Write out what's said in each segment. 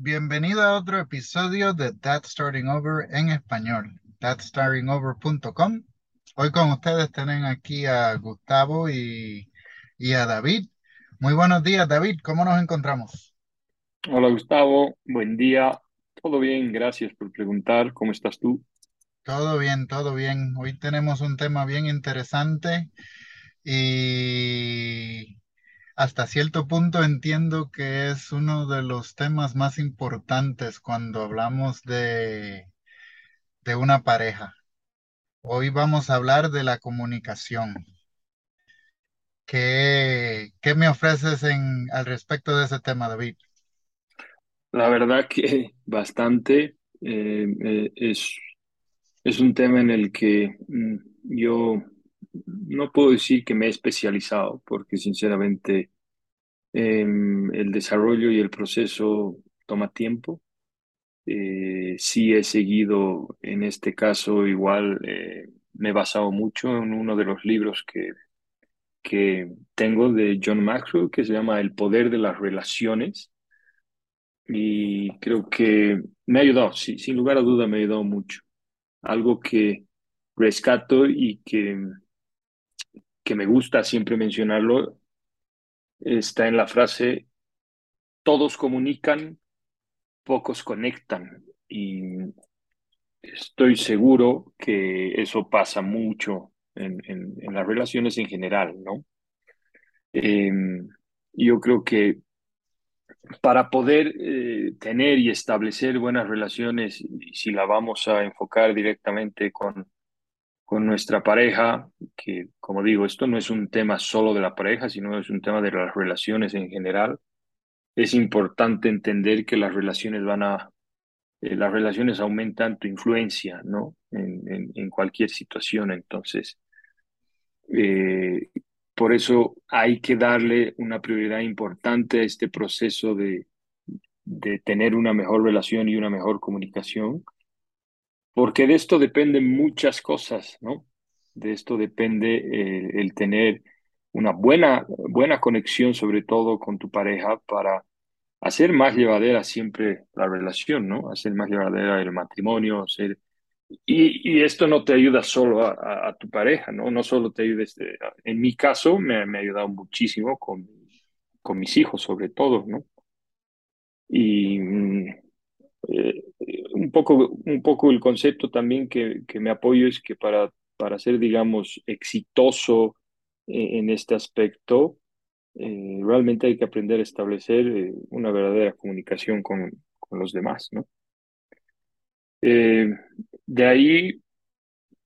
Bienvenido a otro episodio de That's Starting Over en español, thatstartingover.com. Hoy con ustedes tienen aquí a Gustavo y, y a David. Muy buenos días, David. ¿Cómo nos encontramos? Hola Gustavo, buen día. Todo bien, gracias por preguntar. ¿Cómo estás tú? Todo bien, todo bien. Hoy tenemos un tema bien interesante y hasta cierto punto entiendo que es uno de los temas más importantes cuando hablamos de, de una pareja. Hoy vamos a hablar de la comunicación. ¿Qué, qué me ofreces en, al respecto de ese tema, David? La verdad que bastante. eh, eh, es, es un tema en el que mm, yo no puedo decir que me he especializado, porque sinceramente em, el desarrollo y el proceso toma tiempo. Eh, sí he seguido, en este caso, igual eh, me he basado mucho en uno de los libros que, que tengo de John Maxwell, que se llama El poder de las relaciones. Y creo que me ha ayudado, sí, sin lugar a duda me ha ayudado mucho. Algo que rescato y que, que me gusta siempre mencionarlo está en la frase, todos comunican, pocos conectan. Y estoy seguro que eso pasa mucho en, en, las relaciones en general, ¿no? Eh, yo creo que para poder eh, tener y establecer buenas relaciones, si la vamos a enfocar directamente con, con nuestra pareja, que como digo, esto no es un tema solo de la pareja, sino es un tema de las relaciones en general, es importante entender que las relaciones van a, eh, las relaciones aumentan tu influencia, ¿no? En, cualquier situación. Entonces, eh, por eso hay que darle una prioridad importante a este proceso de, de tener una mejor relación y una mejor comunicación, porque de esto dependen muchas cosas, ¿no? De esto depende eh, el tener una buena, buena conexión, sobre todo con tu pareja, para hacer más llevadera siempre la relación, ¿no? Hacer más llevadera el matrimonio, hacer y, y, esto no te ayuda solo a, tu pareja, ¿no? No solo te ayuda, este, en mi caso me, me, ha ayudado muchísimo con, con mis hijos, sobre todo, ¿no? Y mm, eh, un, poco, un poco el concepto también que, que me apoyo es que para, para ser, digamos, exitoso en, en este aspecto, eh, realmente hay que aprender a establecer eh, una verdadera comunicación con, con los demás, ¿no? Eh, de ahí,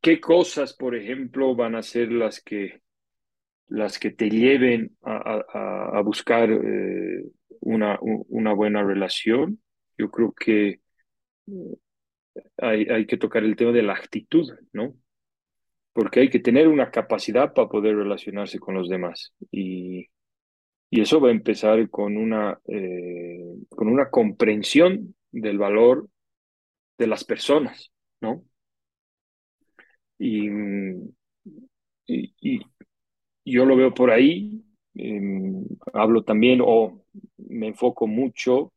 ¿qué cosas, por ejemplo, van a ser las que, las que te lleven a, a, a buscar eh, una, una buena relación? Yo creo que hay, hay que tocar el tema de la actitud, ¿no? Porque hay que tener una capacidad para poder relacionarse con los demás. Y, y eso va a empezar con una, eh, con una comprensión del valor de las personas, ¿no? Y, y, yo lo veo por ahí, eh, hablo también o me enfoco mucho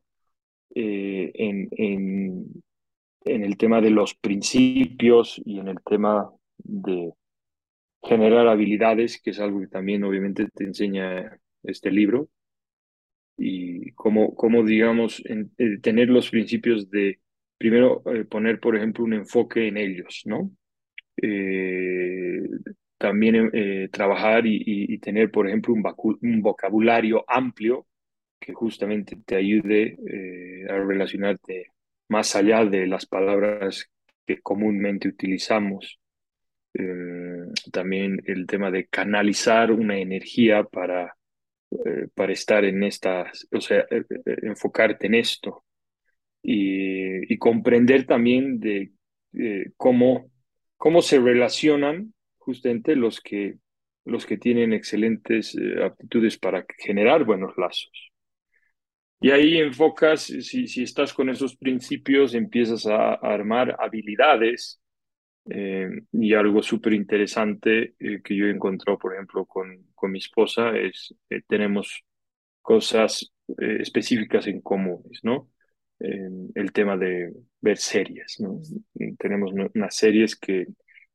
eh, en, en, el tema de los principios y en el tema de generar habilidades, que es algo que también obviamente te enseña este libro, y cómo, cómo digamos, en, en tener los principios de primero eh, poner, por ejemplo, un enfoque en ellos, ¿no? Eh, también eh, trabajar y, y, tener, por ejemplo, un, vocabulario amplio que justamente te ayude eh, a relacionarte más allá de las palabras que comúnmente utilizamos. Eh, también el tema de canalizar una energía para, eh, para estar en estas, o sea, enfocarte en esto y, comprender también de cómo, cómo se relacionan justamente los que, los que tienen excelentes aptitudes para generar buenos lazos. Y ahí enfocas, si, si estás con esos principios, empiezas a, a armar habilidades eh, y algo súper interesante eh, que yo he encontrado, por ejemplo, con, con mi esposa es, eh, tenemos cosas específicas en comunes, ¿no? el tema de ver series, ¿no? Tenemos unas series que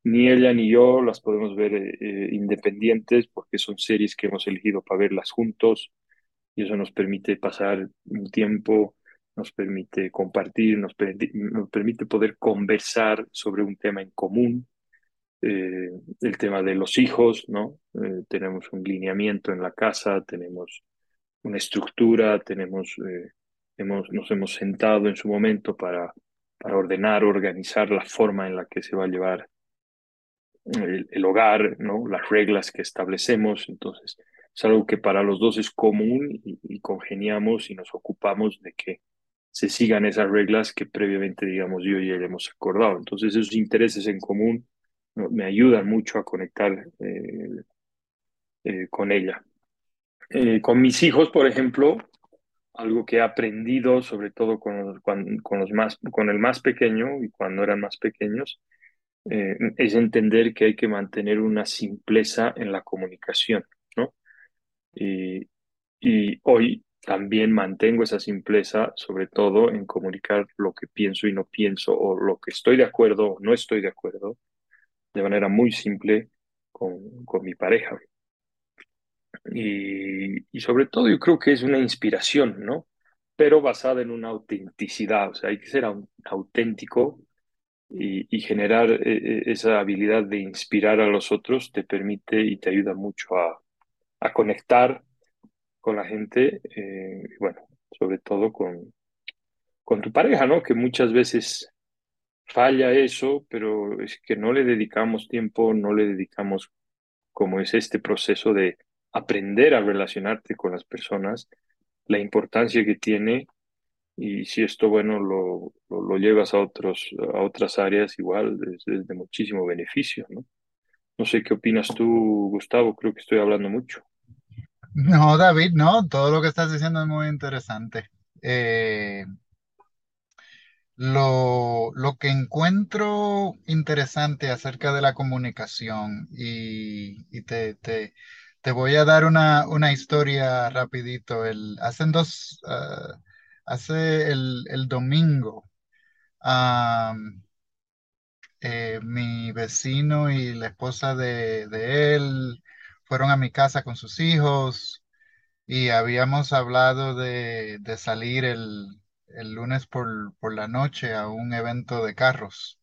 ni ella ni yo las podemos ver eh, independientes porque son series que hemos elegido para verlas juntos eso nos permite pasar un tiempo, nos permite compartir, nos, nos permite poder conversar sobre un tema en común. Eh, el tema de los hijos, ¿no? Eh, tenemos un lineamiento en la casa, tenemos una estructura, tenemos, hemos, nos hemos sentado en su momento para ordenar, organizar la forma en la que se va a llevar el, hogar, ¿no? las reglas que establecemos. Entonces, es algo que para los dos es común y, congeniamos y nos ocupamos de que se sigan esas reglas que previamente, digamos, yo y él hemos acordado. Entonces, esos intereses en común me ayudan mucho a conectar eh, eh, con ella. Eh, con mis hijos, por ejemplo, algo que he aprendido, sobre todo con, con, los más, con el más pequeño y cuando eran más pequeños, es entender que hay que mantener una simpleza en la comunicación. Y, y hoy también mantengo esa simpleza, sobre todo en comunicar lo que pienso y no pienso, o lo que estoy de acuerdo o no estoy de acuerdo, de manera muy simple con, con mi pareja. Y, y sobre todo yo creo que es una inspiración, ¿no? Pero basada en una autenticidad, o sea, hay que ser auténtico y, generar eh, eh, esa habilidad de inspirar a los otros te permite y te ayuda mucho a, a conectar con la gente, eh, bueno, sobre todo con, con tu pareja, ¿no? Que muchas veces falla eso, pero es que no le dedicamos tiempo, no le dedicamos como es este proceso de aprender a relacionarte con las personas, la importancia que tiene y si esto, bueno, lo, lo, llevas a, otros, a otras áreas, igual es, de muchísimo beneficio, ¿no? No sé qué opinas tú, Gustavo, creo que estoy hablando mucho. No, David, no, todo lo que estás diciendo es muy interesante. Eh, lo, lo, que encuentro interesante acerca de la comunicación y, y te, te, te, voy a dar una, una historia rapidito. El, hacen dos, uh, hace el, el domingo, eh, mi vecino y la esposa de, de, él fueron a mi casa con sus hijos y habíamos hablado de, de salir el, el lunes por, por, la noche a un evento de carros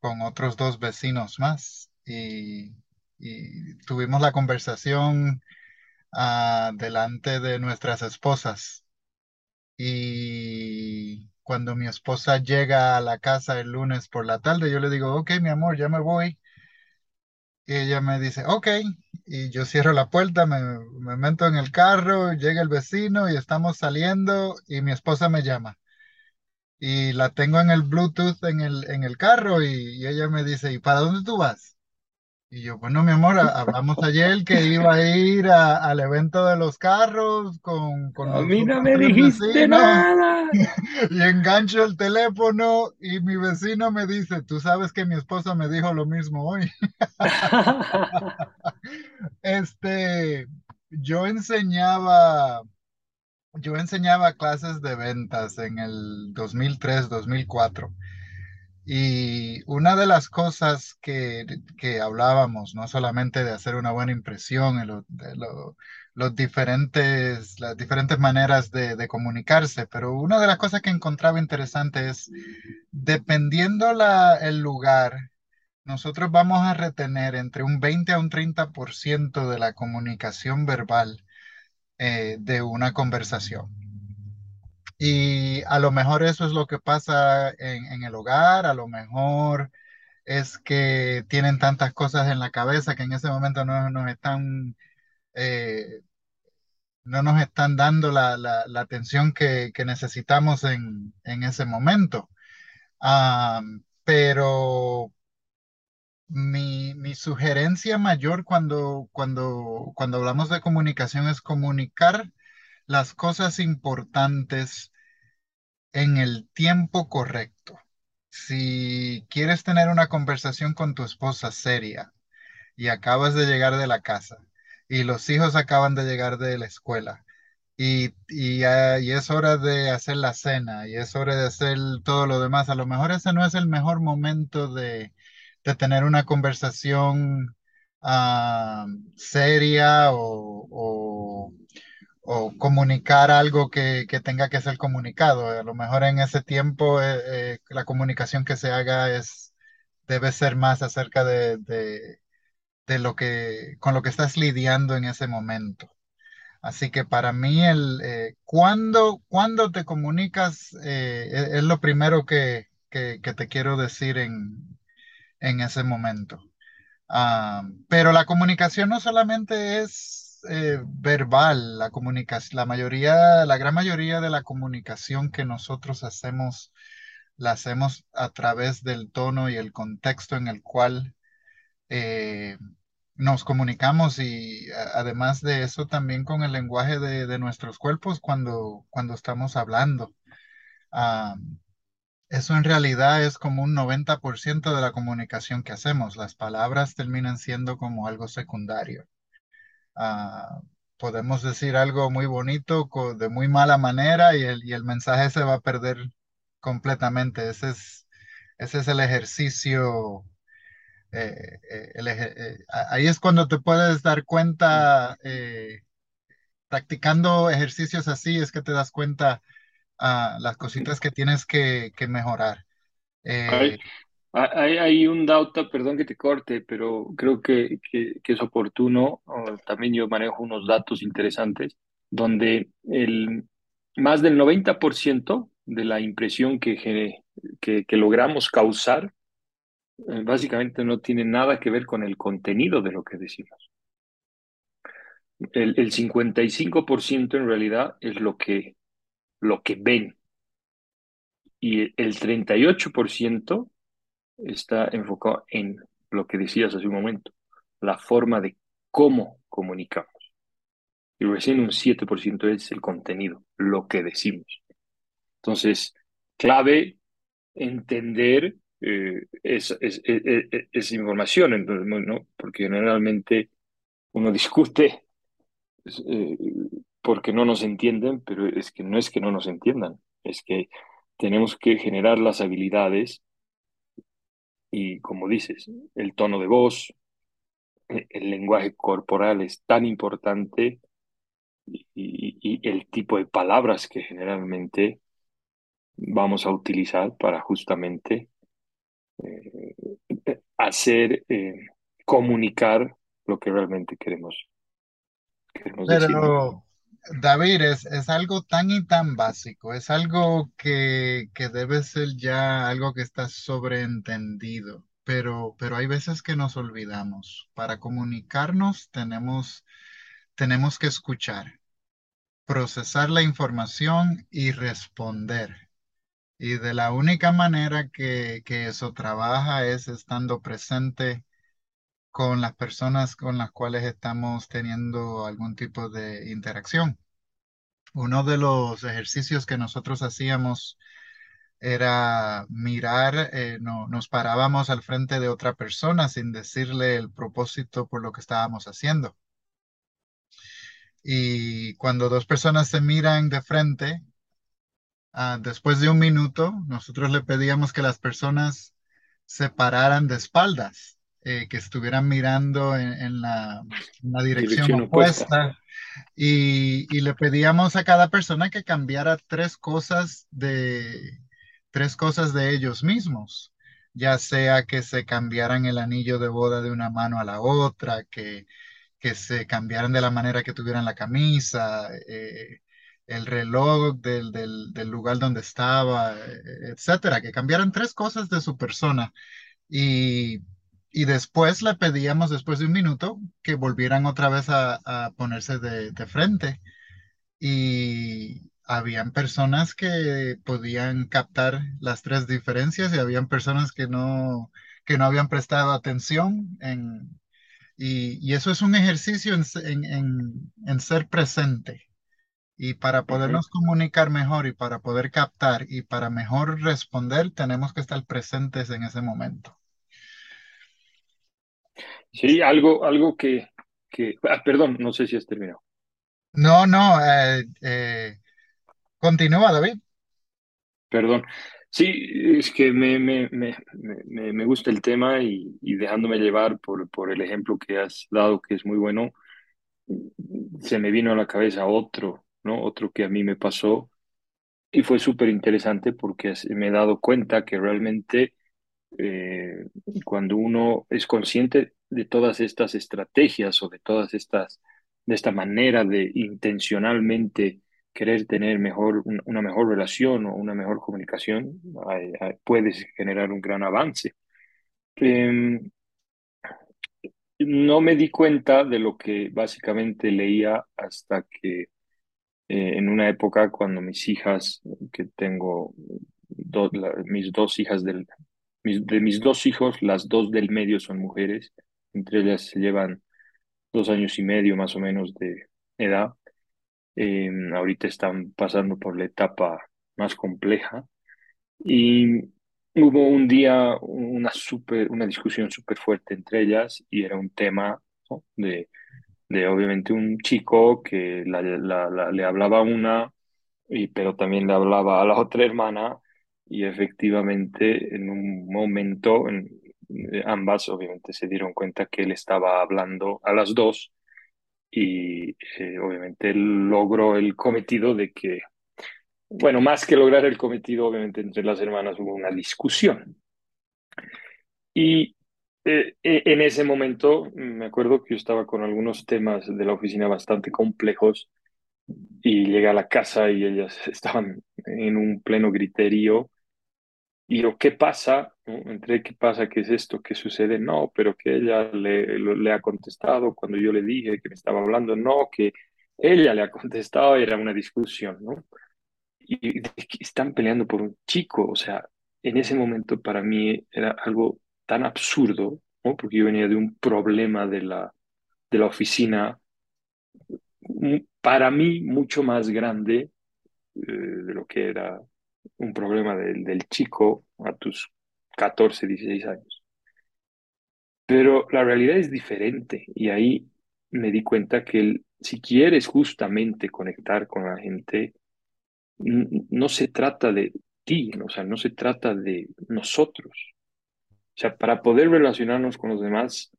con otros dos vecinos más y, y tuvimos la conversación uh, delante de nuestras esposas y cuando mi esposa llega a la casa el lunes por la tarde, yo le digo, ok, mi amor, ya me voy. Y ella me dice, ok, y yo cierro la puerta, me, me meto en el carro, llega el vecino y estamos saliendo y mi esposa me llama. Y la tengo en el Bluetooth en el, en el carro y, y ella me dice, ¿y para dónde tú vas? Y yo, bueno, mi amor, hablamos ayer que iba a ir al evento de los carros con, con A mí no me dijiste nada. y engancho el teléfono y mi vecino me dice, tú sabes que mi esposa me dijo lo mismo hoy. este, yo enseñaba, yo enseñaba clases de ventas en el 2003, 2004. Y una de las cosas que, que, hablábamos, no solamente de hacer una buena impresión, en los diferentes, las diferentes maneras de, de, comunicarse, pero una de las cosas que encontraba interesante es, dependiendo la, el lugar, nosotros vamos a retener entre un 20 a un 30% de la comunicación verbal eh, de una conversación. Y a lo mejor eso es lo que pasa en, el hogar, a lo mejor es que tienen tantas cosas en la cabeza que en ese momento no nos están, eh, no nos están dando la, atención que, necesitamos en, ese momento. Ah, pero mi, mi, sugerencia mayor cuando, cuando, cuando hablamos de comunicación es comunicar las cosas importantes en el tiempo correcto. Si quieres tener una conversación con tu esposa seria y acabas de llegar de la casa y los hijos acaban de llegar de la escuela y, y, ah, y es hora de hacer la cena y es hora de hacer todo lo demás. A lo mejor ese no es el mejor momento de, de tener una conversación ah, seria o, o- o comunicar algo que, que tenga que ser comunicado. A lo mejor en ese tiempo eh, eh, la comunicación que se haga es, debe ser más acerca de, de, lo que, con lo que estás lidiando en ese momento. Así que para mí, el, eh, cuando, cuando te comunicas, eh, es, lo primero que, que, que te quiero decir en, en ese momento. Ah, pero la comunicación no solamente es eh, verbal, la comunicación, la mayoría, la gran mayoría de la comunicación que nosotros hacemos, la hacemos a través del tono y el contexto en el cual eh, nos comunicamos y además de eso también con el lenguaje de, de nuestros cuerpos cuando, cuando estamos hablando. Eso en realidad es como un 90% de la comunicación que hacemos. Las palabras terminan siendo como algo secundario. Ah, podemos decir algo muy bonito de muy mala manera y el, y el mensaje se va a perder completamente. Ese es, ese es el ejercicio. eh, eh, el eh, ahí es cuando te puedes dar cuenta, practicando ejercicios así, es que te das cuenta ah, las cositas que tienes que, que mejorar. Hay, hay un dato, perdón que te corte, pero creo que, que, que es oportuno. También yo manejo unos datos interesantes donde el, más del 90% de la impresión que, que, que logramos causar eh, básicamente no tiene nada que ver con el contenido de lo que decimos. El, el 55% en realidad es lo que, lo que ven y el 38% está enfocado en lo que decías hace un momento, la forma de cómo comunicamos. Y recién un 7% es el contenido, lo que decimos. Entonces, clave entender eh, esa, es, es, es, esa información, entonces, ¿no? porque generalmente uno discute eh, porque no nos entienden, pero es que no es que no nos entiendan, es que tenemos que generar las habilidades y, como dices, el tono de voz, eh, el lenguaje corporal es tan importante y, y, y el tipo de palabras que generalmente vamos a utilizar para justamente eh, hacer, eh, comunicar lo que realmente queremos, queremos decir, David, es, es algo tan y tan básico, es algo que, que debe ser ya algo que está sobreentendido, pero, pero hay veces que nos olvidamos. Para comunicarnos tenemos, tenemos que escuchar, procesar la información y responder. Y de la única manera que, que eso trabaja es estando presente con las personas con las cuales estamos teniendo algún tipo de interacción. Uno de los ejercicios que nosotros hacíamos era mirar, eh, no, nos parábamos al frente de otra persona sin decirle el propósito por lo que estábamos haciendo. Y cuando dos personas se miran de frente, ah, después de un minuto, nosotros le pedíamos que las personas se pararan de espaldas, eh, que estuvieran mirando en, en la, en la dirección Dirección opuesta. opuesta. Y, y le pedíamos a cada persona que cambiara tres cosas de, tres cosas de ellos mismos, ya sea que se cambiaran el anillo de boda de una mano a la otra, que, que se cambiaran de la manera que tuvieran la camisa, eh, el reloj del, del, del lugar donde estaba, etcétera, que cambiaran tres cosas de su persona. Y, y después le pedíamos, después de un minuto, que volvieran otra vez a, a ponerse de, de frente. Y habían personas que podían captar las tres diferencias y habían personas que no, que no habían prestado atención. En, y, y eso es un ejercicio en, en, en, ser presente. Y para podernos comunicar mejor y para poder captar y para mejor responder, tenemos que estar presentes en ese momento. Sí, algo, algo que, que, ah, perdón, no sé si has terminado. No, no, eh, eh, continúa, David. Perdón. Sí, es que me, me, me, me, me gusta el tema y, y dejándome llevar por, por el ejemplo que has dado, que es muy bueno, se me vino a la cabeza otro, ¿no? Otro que a mí me pasó y fue súper interesante porque me he dado cuenta que realmente eh, cuando uno es consciente de todas estas estrategias o de todas estas, de esta manera de intencionalmente querer tener mejor, una mejor relación o una mejor comunicación, puedes generar un gran avance. Em, no me di cuenta de lo que básicamente leía hasta que eh, en una época cuando mis hijas, que tengo mis dos hijas del, de mis dos hijos, las dos del medio son mujeres, entre ellas se llevan dos años y medio más o menos de edad. Eh, ahorita están pasando por la etapa más compleja y hubo un día una, super, una discusión súper fuerte entre ellas y era un tema de, de obviamente un chico que le hablaba a una, y, pero también le hablaba a la otra hermana y efectivamente en un momento en, eh, ambas obviamente se dieron cuenta que él estaba hablando a las dos y eh, obviamente logró el cometido de que, bueno, más que lograr el cometido, obviamente entre las hermanas hubo una discusión. Y eh, en ese momento me acuerdo que yo estaba con algunos temas de la oficina bastante complejos y llegué a la casa y ellas estaban en un pleno griterío y lo ¿qué pasa? Entre qué pasa, qué es esto, qué sucede, no, pero que ella le, le ha contestado cuando yo le dije que me estaba hablando, no, que ella le ha contestado, era una discusión, ¿no? Y, están peleando por un chico, o sea, en ese momento para mí era algo tan absurdo, ¿no? Porque yo venía de un problema de la, de la oficina, para mí mucho más grande eh, de lo que era un problema del, del chico a tus 14, 16 años. Pero la realidad es diferente y ahí me di cuenta que si quieres justamente conectar con la gente, no se trata de ti, o sea, no se trata de nosotros. O sea, para poder relacionarnos con los demás,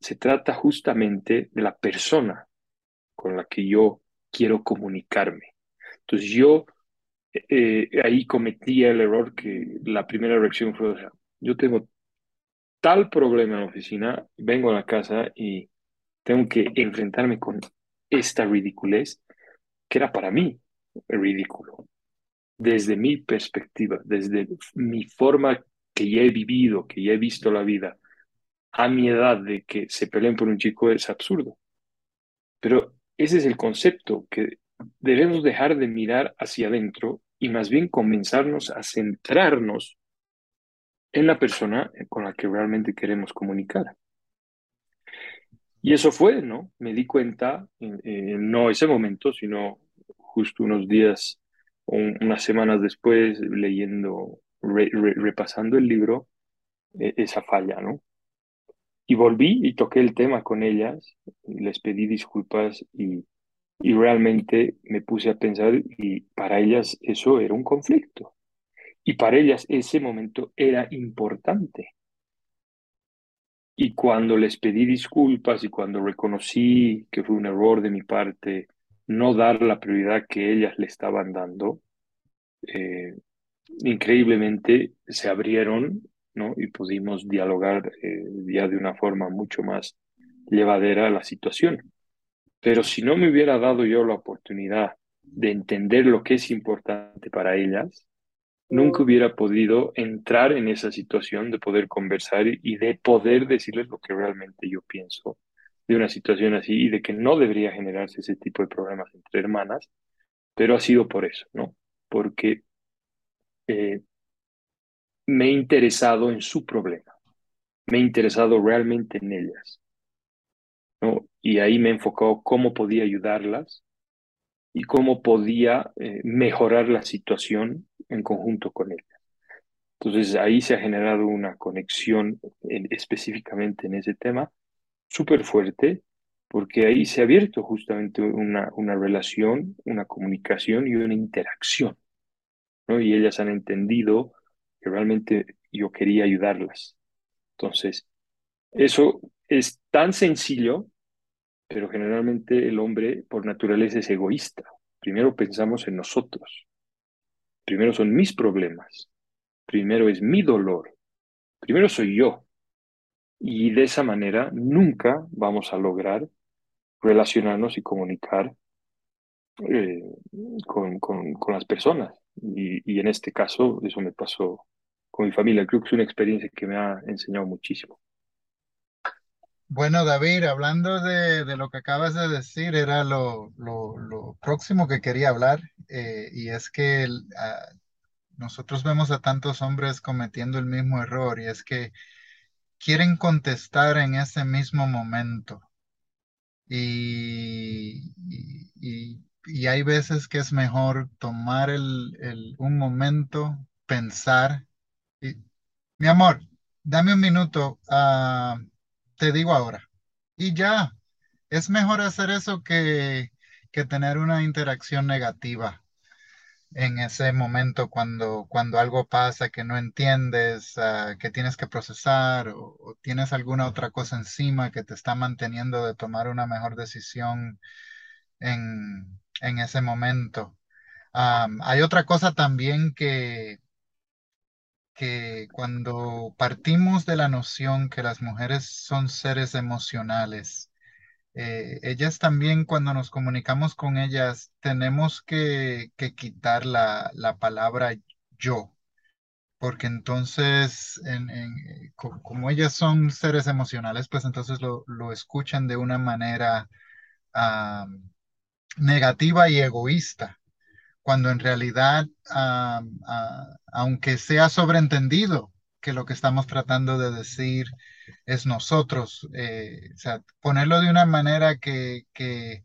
se trata justamente de la persona con la que yo quiero comunicarme. Entonces yo eh, ahí cometí el error que la primera reacción fue, yo tengo tal problema en la oficina, vengo a la casa y tengo que enfrentarme con esta ridiculez que era para mí ridículo, desde mi perspectiva, desde mi forma que ya he vivido, que ya he visto la vida, a mi edad de que se peleen por un chico es absurdo. Pero ese es el concepto, que debemos dejar de mirar hacia adentro y más bien comenzarnos a centrarnos en la persona con la que realmente queremos comunicar. Y eso fue, ¿no? Me di cuenta, no ese momento, sino justo unos días o unas semanas después, leyendo, repasando el libro, e, esa falla, ¿no? Y volví y toqué el tema con ellas, les pedí disculpas y y realmente me puse a pensar y para ellas eso era un conflicto. Y para ellas ese momento era importante. Y cuando les pedí disculpas y cuando reconocí que fue un error de mi parte no dar la prioridad que ellas le estaban dando, eh, increíblemente se abrieron ¿no? y pudimos dialogar eh, ya de una forma mucho más llevadera la situación. Pero si no me hubiera dado yo la oportunidad de entender lo que es importante para ellas, nunca hubiera podido entrar en esa situación de poder conversar y de poder decirles lo que realmente yo pienso de una situación así y de que no debería generarse ese tipo de problemas entre hermanas, pero ha sido por eso, ¿no? Porque eh, me he interesado en su problema, me he interesado realmente en ellas. Y ahí me he enfocado cómo podía ayudarlas y cómo podía eh, mejorar la situación en conjunto con ellas. Entonces ahí se ha generado una conexión específicamente en ese tema súper fuerte porque ahí se ha abierto justamente una, una relación, una comunicación y una interacción, ¿no? Y ellas han entendido que realmente yo quería ayudarlas. Entonces, eso es tan sencillo, pero generalmente el hombre por naturaleza es egoísta. Primero pensamos en nosotros. Primero son mis problemas. Primero es mi dolor. Primero soy yo. Y de esa manera nunca vamos a lograr relacionarnos y comunicar eh, con, con, con, las personas. Y, y, en este caso, eso me pasó con mi familia. Creo que es una experiencia que me ha enseñado muchísimo. Bueno, David, hablando de, de lo que acabas de decir, era lo, lo, lo próximo que quería hablar, eh, y es que uh, nosotros vemos a tantos hombres cometiendo el mismo error, y es que quieren contestar en ese mismo momento. Y, y, y, hay veces que es mejor tomar el, el, un momento, pensar. Y, mi amor, dame un minuto, uh, te digo ahora. Y ya, es mejor hacer eso que, que tener una interacción negativa en ese momento cuando, cuando algo pasa que no entiendes, uh, que tienes que procesar o, o, tienes alguna otra cosa encima que te está manteniendo de tomar una mejor decisión en, en ese momento. Hay otra cosa también que, que cuando partimos de la noción que las mujeres son seres emocionales, eh, ellas también cuando nos comunicamos con ellas tenemos que, que quitar la, la, palabra yo, porque entonces en, en, como ellas son seres emocionales, pues entonces lo, lo escuchan de una manera negativa y egoísta cuando en realidad, uh, uh, aunque sea sobreentendido que lo que estamos tratando de decir es nosotros, eh, o sea, ponerlo de una manera que, que,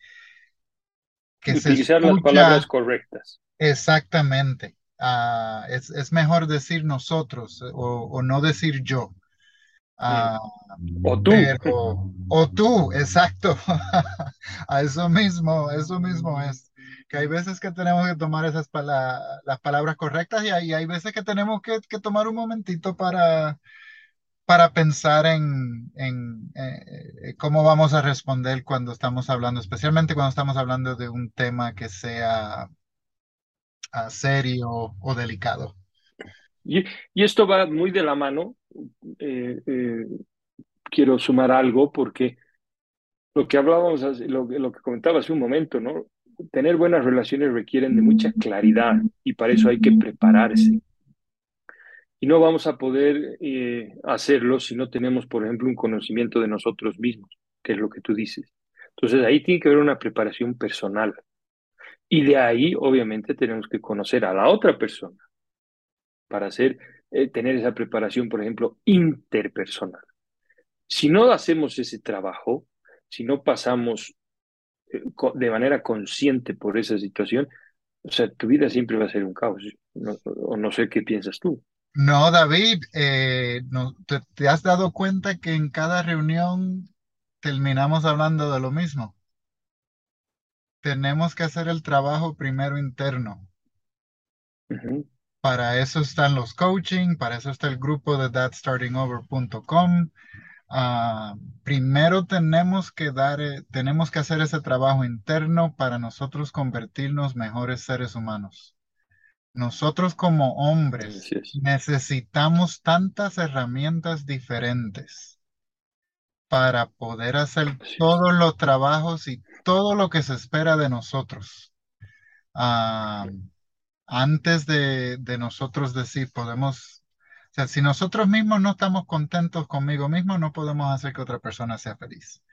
que Utilizar se escucha, las palabras correctas. Exactamente. Uh, es, es, mejor decir nosotros o, o no decir yo. o tú. Pero, o tú, exacto. A eso mismo, eso mismo es que hay veces que tenemos que tomar esas pala las palabras correctas y hay, hay veces que tenemos que, que, tomar un momentito para, para pensar en, en eh, cómo vamos a responder cuando estamos hablando, especialmente cuando estamos hablando de un tema que sea uh, serio o delicado. Y, y, esto va muy de la mano. Eh, eh, quiero sumar algo porque lo que hablábamos, lo, lo que comentaba hace un momento, ¿no? Tener buenas relaciones requieren de mucha claridad y para eso hay que prepararse. Y no vamos a poder eh, hacerlo si no tenemos, por ejemplo, un conocimiento de nosotros mismos, que es lo que tú dices. Entonces ahí tiene que haber una preparación personal. Y de ahí, obviamente, tenemos que conocer a la otra persona para hacer, eh, tener esa preparación, por ejemplo, interpersonal. Si no hacemos ese trabajo, si no pasamos de manera consciente por esa situación, o sea, tu vida siempre va a ser un caos. No, o no sé qué piensas tú. No, David, eh, no, te, te, has dado cuenta que en cada reunión terminamos hablando de lo mismo? Tenemos que hacer el trabajo primero interno. Uh -huh. Para eso están los coaching, para eso está el grupo de thatstartingover.com. Uh, primero tenemos que dar, eh, tenemos que hacer ese trabajo interno para nosotros convertirnos mejores seres humanos. Nosotros como hombres necesitamos tantas herramientas diferentes para poder hacer todos los trabajos y todo lo que se espera de nosotros. Uh, antes de, de nosotros decir, podemos sea, si nosotros mismos no estamos contentos conmigo mismo, no podemos hacer que otra persona sea feliz.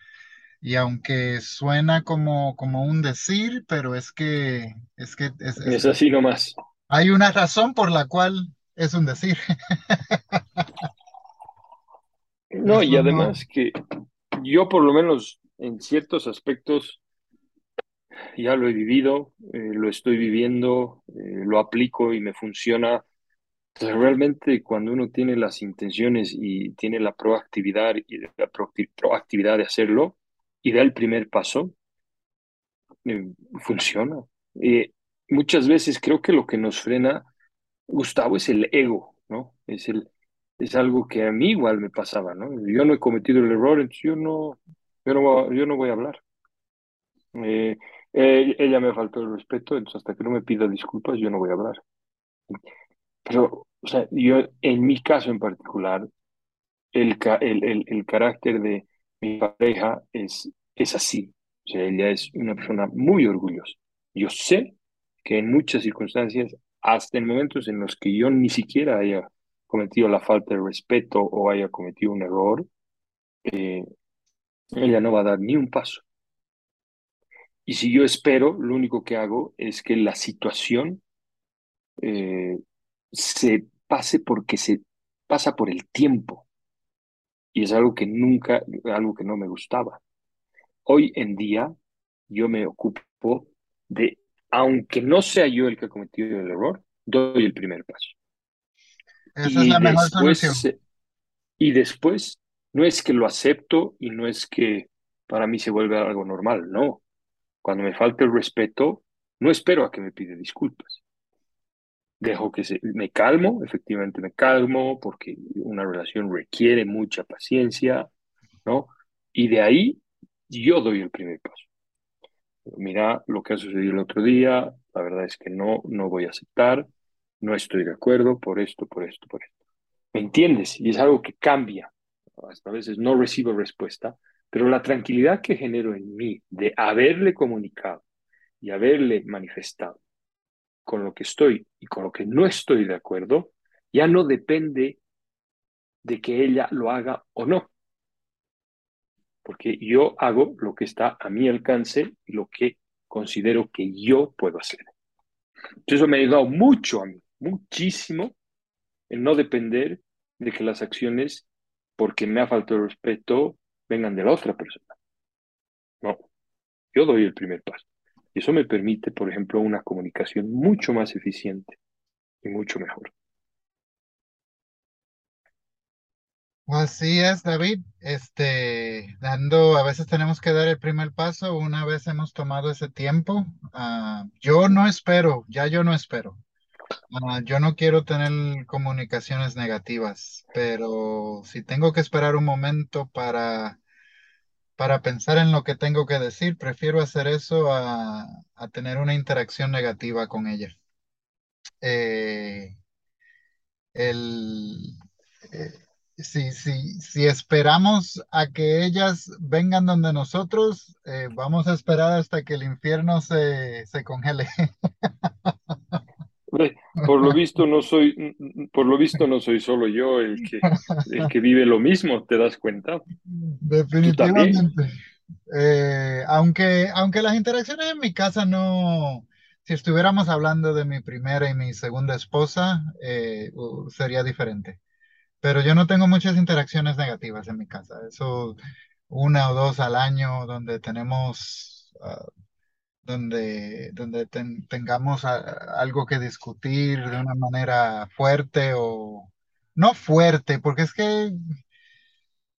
Y aunque suena como, como un decir, pero es que es que es, es, es así nomás. Hay una razón por la cual es un decir. no, Eso y además no... que yo por lo menos en ciertos aspectos ya lo he vivido, eh, lo estoy viviendo, eh, lo aplico y me funciona entonces, realmente cuando uno tiene las intenciones y tiene la proactividad y la proactividad de hacerlo, y da el primer paso, eh, funciona. Eh, muchas veces creo que lo que nos frena, Gustavo, es el ego, ¿no? Es, el, es algo que a mí igual me pasaba, ¿no? Yo no he cometido el error, entonces yo no, yo no, yo no voy a hablar. Eh, eh, ella me faltó el respeto, entonces hasta que no me pida disculpas, yo no voy a hablar. Pero, o sea, yo, en mi caso en particular, el, el, el, el carácter de mi pareja es, es así. O sea, ella es una persona muy orgullosa. Yo sé que en muchas circunstancias, hasta en momentos en los que yo ni siquiera haya cometido la falta de respeto o haya cometido un error, eh, ella no va a dar ni un paso. Y si yo espero, lo único que hago es que la situación eh, se pase porque se pasa por el tiempo. Y es algo que nunca, algo que no me gustaba. Hoy en día yo me ocupo de, aunque no sea yo el que ha cometido el error, doy el primer paso. Esa es la mejor solución. Y después, no es que lo acepto y no es que para mí se vuelve algo normal, no. Cuando me falta el respeto, no espero a que me pide disculpas dejo que se, me calmo, efectivamente me calmo, porque una relación requiere mucha paciencia, ¿no? Y de ahí yo doy el primer paso. Mira lo que ha sucedido el otro día, la verdad es que no, no voy a aceptar, no estoy de acuerdo por esto, por esto, por esto. ¿Me entiendes? Y es algo que cambia. Hasta a veces no recibo respuesta, pero la tranquilidad que genero en mí de haberle comunicado y haberle manifestado con lo que estoy y con lo que no estoy de acuerdo, ya no depende de que ella lo haga o no. Porque yo hago lo que está a mi alcance y lo que considero que yo puedo hacer. Entonces eso me ha ayudado mucho a mí, muchísimo, en no depender de que las acciones, porque me ha faltado respeto, vengan de la otra persona. No, yo doy el primer paso. Y eso me permite, por ejemplo, una comunicación mucho más eficiente y mucho mejor. Así es, David. Este, dando, a veces tenemos que dar el primer paso. Una vez hemos tomado ese tiempo, ah, yo no espero, ya yo no espero. Ah, yo no quiero tener comunicaciones negativas, pero si tengo que esperar un momento para para pensar en lo que tengo que decir, prefiero hacer eso a, tener una interacción negativa con ella. Eh, el, eh, si, si, esperamos a que ellas vengan donde nosotros, eh, vamos a esperar hasta que el infierno se, se congele. Por lo visto no soy, por lo visto no soy solo yo el que, el que vive lo mismo, ¿te das cuenta? Definitivamente. Eh, aunque, aunque las interacciones en mi casa no, si estuviéramos hablando de mi primera y mi segunda esposa, eh, sería diferente. Pero yo no tengo muchas interacciones negativas en mi casa. Eso una o dos al año donde tenemos ah, donde, donde tengamos algo que discutir de una manera fuerte o no fuerte, porque es que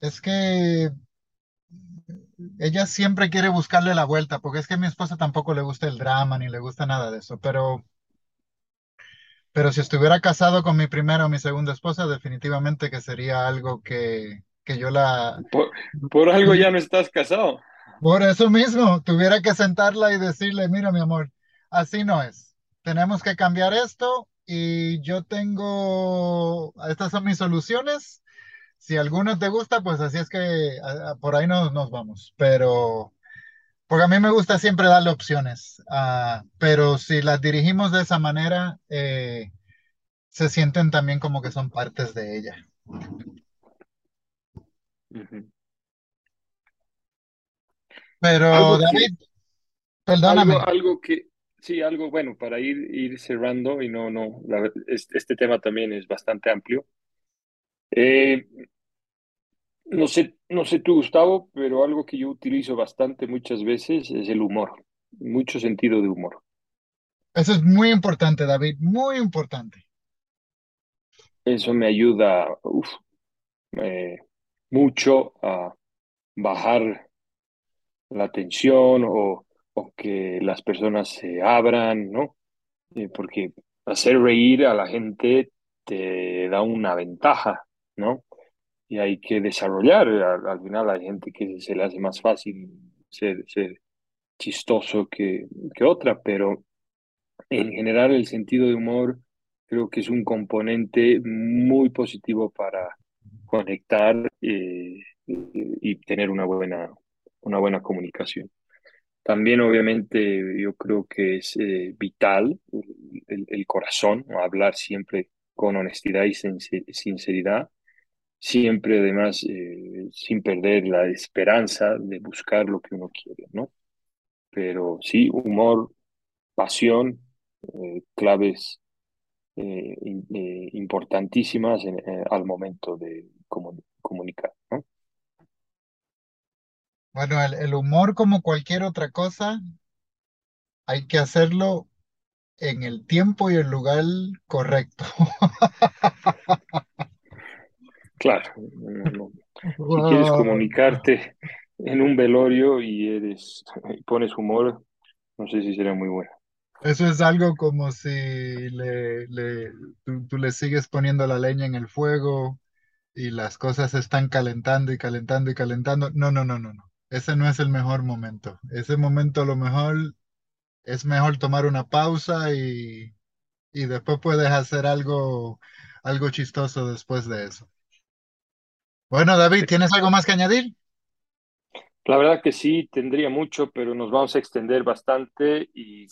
es que ella siempre quiere buscarle la vuelta, porque es que a mi esposa tampoco le gusta el drama ni le gusta nada de eso, pero pero si estuviera casado con mi primera o mi segunda esposa, definitivamente que sería algo que, que yo la... por algo ya no estás casado. Por eso mismo, tuviera que sentarla y decirle, mira mi amor, así no es. Tenemos que cambiar esto y yo tengo, estas son mis soluciones. Si alguno te gusta, pues así es que por ahí nos, nos vamos. Pero, porque a mí me gusta siempre darle opciones. Ah, pero si las dirigimos de esa manera, eh, se sienten también como que son partes de ella. Pero David, perdóname. Algo, que, sí, algo bueno, para ir, ir cerrando y no, no, este, tema también es bastante amplio. Eh, no sé, no sé tú, Gustavo, pero algo que yo utilizo bastante muchas veces es el humor, mucho sentido de humor. Eso es muy importante, David, muy importante. Eso me ayuda eh, mucho a bajar la atención o, o que las personas se abran, ¿no? Eh, porque hacer reír a la gente te da una ventaja, ¿no? Y hay que desarrollar, al, al final hay gente que se le hace más fácil ser, chistoso que, que otra, pero en general el sentido de humor creo que es un componente muy positivo para conectar eh, y tener una buena, una buena comunicación. También obviamente yo creo que es eh, vital el corazón, hablar siempre con honestidad y sinceridad, siempre además eh, sin perder la esperanza de buscar lo que uno quiere, ¿no? Pero sí, humor, pasión, eh, claves eh, eh, importantísimas al momento de comu- comunicar, ¿no? Bueno, el humor, como cualquier otra cosa, hay que hacerlo en el tiempo y el lugar correcto. Claro, no- no. Si quieres comunicarte en un velorio y eres y pones humor, no sé si será muy bueno. Eso es algo como si le, le, tú, tú le sigues poniendo la leña en el fuego y las cosas se están calentando y calentando y calentando. No, no, no, no, no. Ese no es el mejor momento. Ese momento a lo mejor es mejor tomar una pausa y, y después puedes hacer algo, algo chistoso después de eso. Bueno, David, ¿tienes algo más que añadir? La verdad que sí, tendría mucho, pero nos vamos a extender bastante y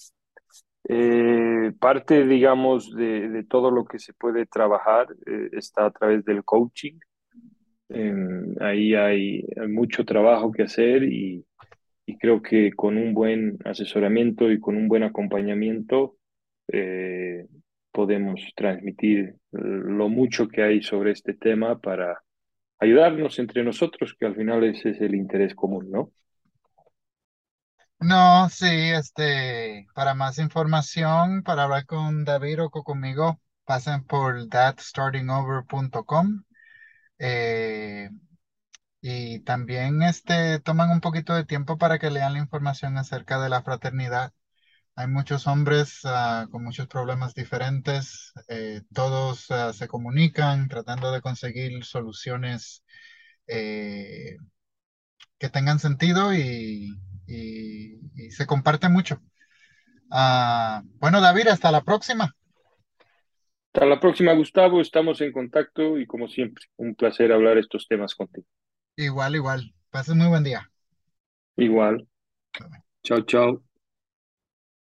eh, parte, digamos, de, de todo lo que se puede trabajar eh, está a través del coaching. Eh, ahí hay, hay mucho trabajo que hacer y, y creo que con un buen asesoramiento y con un buen acompañamiento eh, podemos transmitir lo mucho que hay sobre este tema para ayudarnos entre nosotros, que al final ese es el interés común, ¿no? No, sí, este, para más información, para hablar con David o co- conmigo, pasen por thatstartingover.com eh, y también este, toman un poquito de tiempo para que lean la información acerca de la fraternidad. Hay muchos hombres ah, con muchos problemas diferentes, eh, todos ah, se comunican tratando de conseguir soluciones eh, que tengan sentido y, y y se comparte mucho. Ah, bueno, David, hasta la próxima. Hasta la próxima, Gustavo. Estamos en contacto y como siempre, un placer hablar estos temas contigo. Igual, igual. Pases muy buen día. Igual. Chao, chao.